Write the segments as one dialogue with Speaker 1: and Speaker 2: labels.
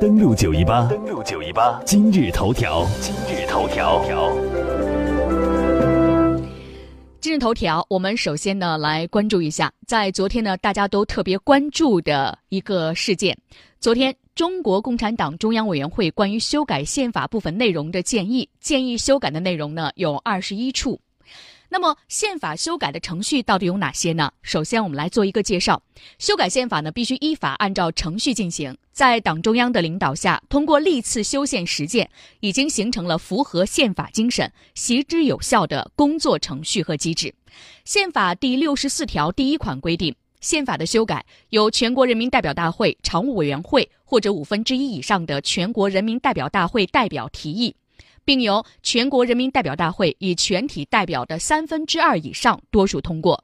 Speaker 1: 登录九一八，登录九一八，今日头条，今日头条。
Speaker 2: 今日头条，我们首先呢来关注一下，在昨天呢大家都特别关注的一个事件。昨天，中国共产党中央委员会关于修改宪法部分内容的建议，建议修改的内容呢有二十一处。那么，宪法修改的程序到底有哪些呢？首先，我们来做一个介绍。修改宪法呢，必须依法按照程序进行，在党中央的领导下，通过历次修宪实践，已经形成了符合宪法精神、行之有效的工作程序和机制。宪法第六十四条第一款规定，宪法的修改由全国人民代表大会常务委员会或者五分之一以上的全国人民代表大会代表提议。并由全国人民代表大会以全体代表的三分之二以上多数通过。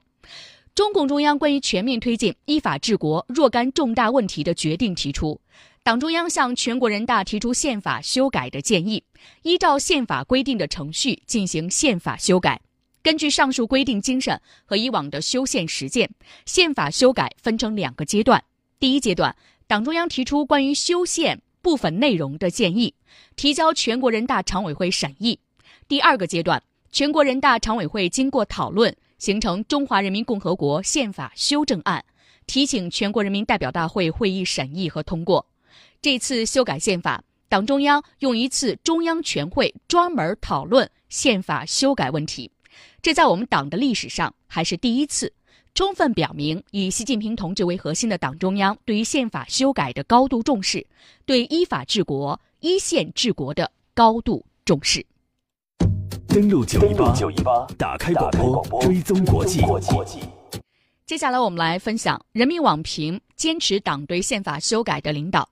Speaker 2: 中共中央关于全面推进依法治国若干重大问题的决定提出，党中央向全国人大提出宪法修改的建议，依照宪法规定的程序进行宪法修改。根据上述规定精神和以往的修宪实践，宪法修改分成两个阶段。第一阶段，党中央提出关于修宪。部分内容的建议，提交全国人大常委会审议。第二个阶段，全国人大常委会经过讨论，形成《中华人民共和国宪法修正案》，提请全国人民代表大会会议审议和通过。这次修改宪法，党中央用一次中央全会专门讨论宪法修改问题，这在我们党的历史上还是第一次。充分表明，以习近平同志为核心的党中央对于宪法修改的高度重视，对依法治国、依宪治国的高度重视。
Speaker 1: 登录九一八，九一八，打开广播，追踪国际。
Speaker 2: 接下来我们来分享人民网评：坚持党对宪法修改的领导。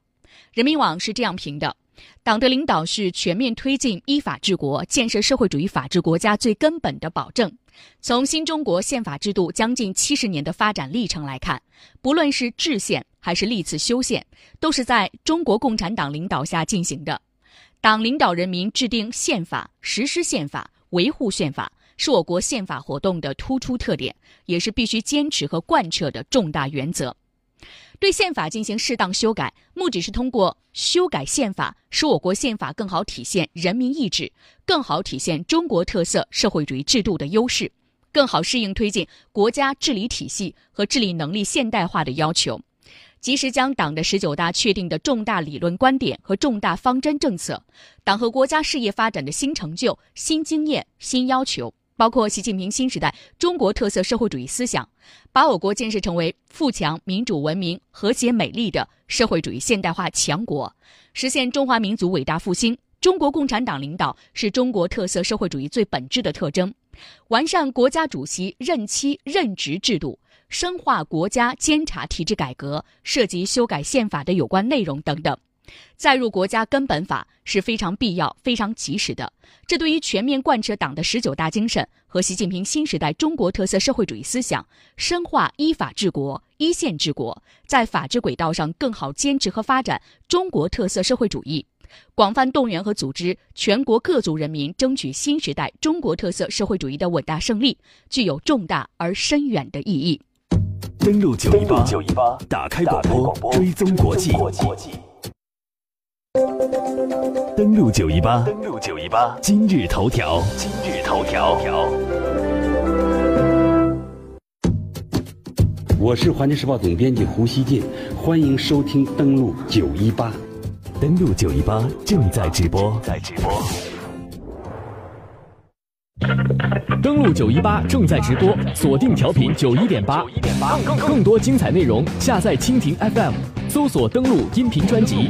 Speaker 2: 人民网是这样评的。党的领导是全面推进依法治国、建设社会主义法治国家最根本的保证。从新中国宪法制度将近七十年的发展历程来看，不论是制宪还是历次修宪，都是在中国共产党领导下进行的。党领导人民制定宪法、实施宪法、维护宪法，是我国宪法活动的突出特点，也是必须坚持和贯彻的重大原则。对宪法进行适当修改，目的是通过修改宪法，使我国宪法更好体现人民意志，更好体现中国特色社会主义制度的优势，更好适应推进国家治理体系和治理能力现代化的要求，及时将党的十九大确定的重大理论观点和重大方针政策，党和国家事业发展的新成就、新经验、新要求。包括习近平新时代中国特色社会主义思想，把我国建设成为富强、民主、文明、和谐、美丽的社会主义现代化强国，实现中华民族伟大复兴。中国共产党领导是中国特色社会主义最本质的特征。完善国家主席任期任职制度，深化国家监察体制改革，涉及修改宪法的有关内容等等。载入国家根本法是非常必要、非常及时的。这对于全面贯彻党的十九大精神和习近平新时代中国特色社会主义思想，深化依法治国、依宪治国，在法治轨道上更好坚持和发展中国特色社会主义，广泛动员和组织全国各族人民争取新时代中国特色社会主义的伟大胜利，具有重大而深远的意义。
Speaker 1: 登录九一八，九一八，打开广播，追踪国际。登录九一八，登录九一八，今日头条，今日头条。
Speaker 3: 我是环球时报总编辑胡锡进，欢迎收听登录九一八，
Speaker 1: 登录九一八正在直播，在直播。
Speaker 4: 登录九一八正在直播，锁定调频九一点八，更多精彩内容，下载蜻蜓 FM，搜索登录音频专辑。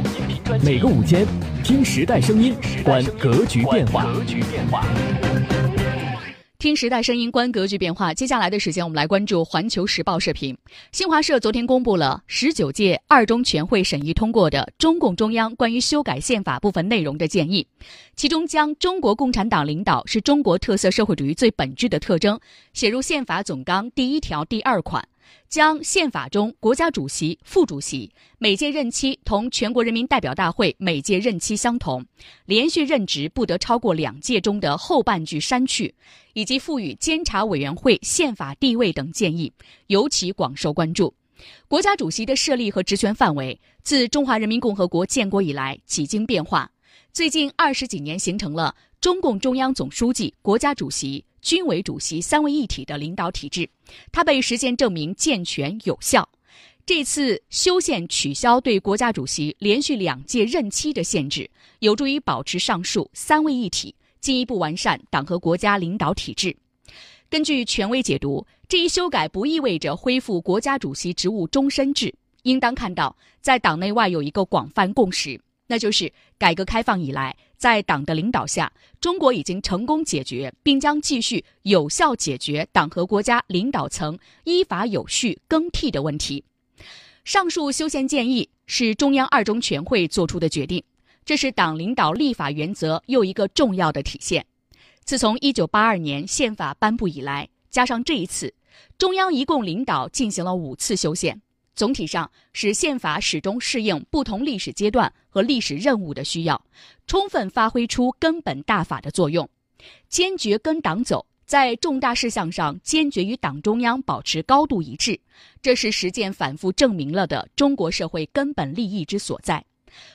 Speaker 4: 每个午间，听时代声音，观格局变化格局变化。
Speaker 2: 听时代声音，观格局变化。接下来的时间，我们来关注《环球时报》视频。新华社昨天公布了十九届二中全会审议通过的中共中央关于修改宪法部分内容的建议，其中将中国共产党领导是中国特色社会主义最本质的特征写入宪法总纲第一条第二款。将宪法中国家主席、副主席每届任期同全国人民代表大会每届任期相同，连续任职不得超过两届中的后半句删去，以及赋予监察委员会宪法地位等建议，尤其广受关注。国家主席的设立和职权范围自中华人民共和国建国以来几经变化，最近二十几年形成了中共中央总书记、国家主席、军委主席三位一体的领导体制，它被实践证明健全有效。这次修宪取消对国家主席连续两届任期的限制，有助于保持上述三位一体，进一步完善党和国家领导体制。根据权威解读，这一修改不意味着恢复国家主席职务终身制，应当看到在党内外有一个广泛共识，那就是改革开放以来，在党的领导下，中国已经成功解决并将继续有效解决党和国家领导层依法有序更替的问题。上述修宪建议是中央二中全会作出的决定，这是党领导立法原则又一个重要的体现。自从一九八二年宪法颁布以来，加上这一次，中央一共领导进行了五次修宪，总体上使宪法始终适应不同历史阶段和历史任务的需要，充分发挥出根本大法的作用，坚决跟党走。在重大事项上坚决与党中央保持高度一致，这是实践反复证明了的中国社会根本利益之所在。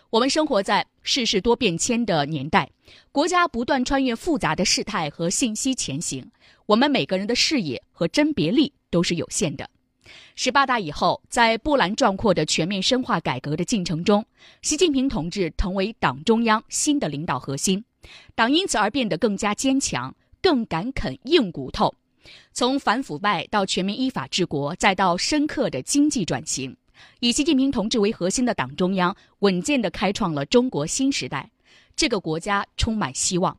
Speaker 2: 我们生活在世事多变迁的年代，国家不断穿越复杂的事态和信息前行，我们每个人的视野和甄别力都是有限的。十八大以后，在波澜壮阔的全面深化改革的进程中，习近平同志成为党中央新的领导核心，党因此而变得更加坚强。更敢啃硬骨头，从反腐败到全面依法治国，再到深刻的经济转型，以习近平同志为核心的党中央稳健地开创了中国新时代。这个国家充满希望。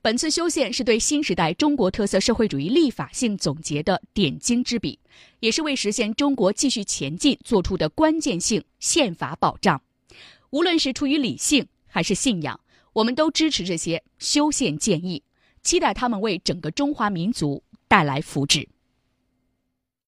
Speaker 2: 本次修宪是对新时代中国特色社会主义立法性总结的点睛之笔，也是为实现中国继续前进做出的关键性宪法保障。无论是出于理性还是信仰，我们都支持这些修宪建议。期待他们为整个中华民族带来福祉。